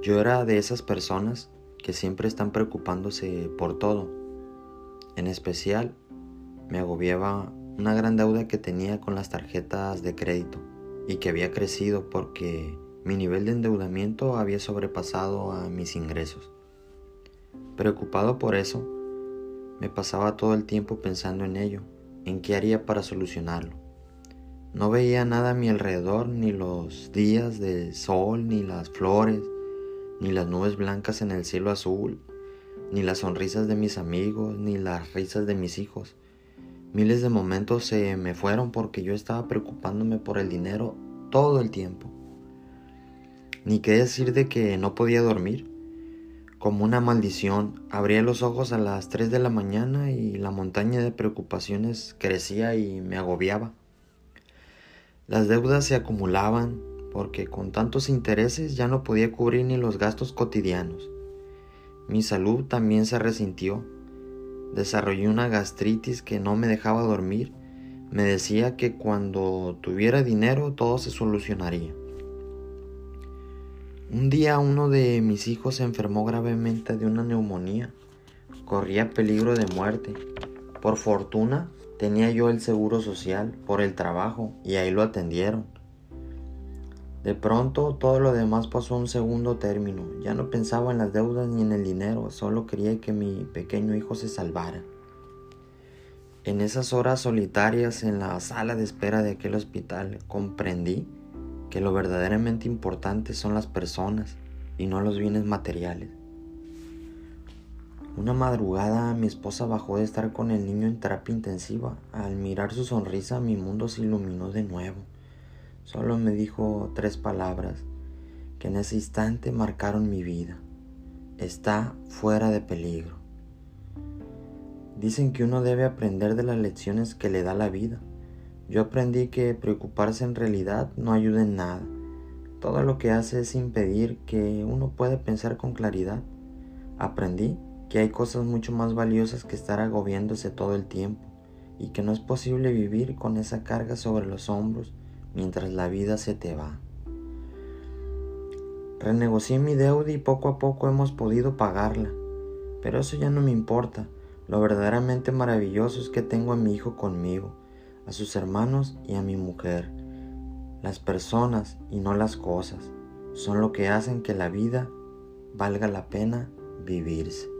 Yo era de esas personas que siempre están preocupándose por todo. En especial, me agobiaba una gran deuda que tenía con las tarjetas de crédito y que había crecido porque mi nivel de endeudamiento había sobrepasado a mis ingresos. Preocupado por eso, me pasaba todo el tiempo pensando en ello, en qué haría para solucionarlo. No veía nada a mi alrededor, ni los días de sol, ni las flores, ni las nubes blancas en el cielo azul, ni las sonrisas de mis amigos, ni las risas de mis hijos. Miles de momentos se me fueron porque yo estaba preocupándome por el dinero todo el tiempo. Ni qué decir de que no podía dormir. Como una maldición, abría los ojos a las 3 de la mañana y la montaña de preocupaciones crecía y me agobiaba. Las deudas se acumulaban, porque con tantos intereses ya no podía cubrir ni los gastos cotidianos. Mi salud también se resintió. Desarrollé una gastritis que no me dejaba dormir. Me decía que cuando tuviera dinero todo se solucionaría. Un día uno de mis hijos se enfermó gravemente de una neumonía. Corría peligro de muerte. Por fortuna tenía yo el seguro social por el trabajo y ahí lo atendieron. De pronto todo lo demás pasó a un segundo término. Ya no pensaba en las deudas ni en el dinero, solo quería que mi pequeño hijo se salvara. En esas horas solitarias en la sala de espera de aquel hospital comprendí que lo verdaderamente importante son las personas y no los bienes materiales. Una madrugada mi esposa bajó de estar con el niño en terapia intensiva. Al mirar su sonrisa mi mundo se iluminó de nuevo. Solo me dijo tres palabras que en ese instante marcaron mi vida. Está fuera de peligro. Dicen que uno debe aprender de las lecciones que le da la vida. Yo aprendí que preocuparse en realidad no ayuda en nada. Todo lo que hace es impedir que uno pueda pensar con claridad. Aprendí que hay cosas mucho más valiosas que estar agobiándose todo el tiempo y que no es posible vivir con esa carga sobre los hombros mientras la vida se te va. Renegocié mi deuda y poco a poco hemos podido pagarla, pero eso ya no me importa. Lo verdaderamente maravilloso es que tengo a mi hijo conmigo, a sus hermanos y a mi mujer. Las personas y no las cosas son lo que hacen que la vida valga la pena vivirse.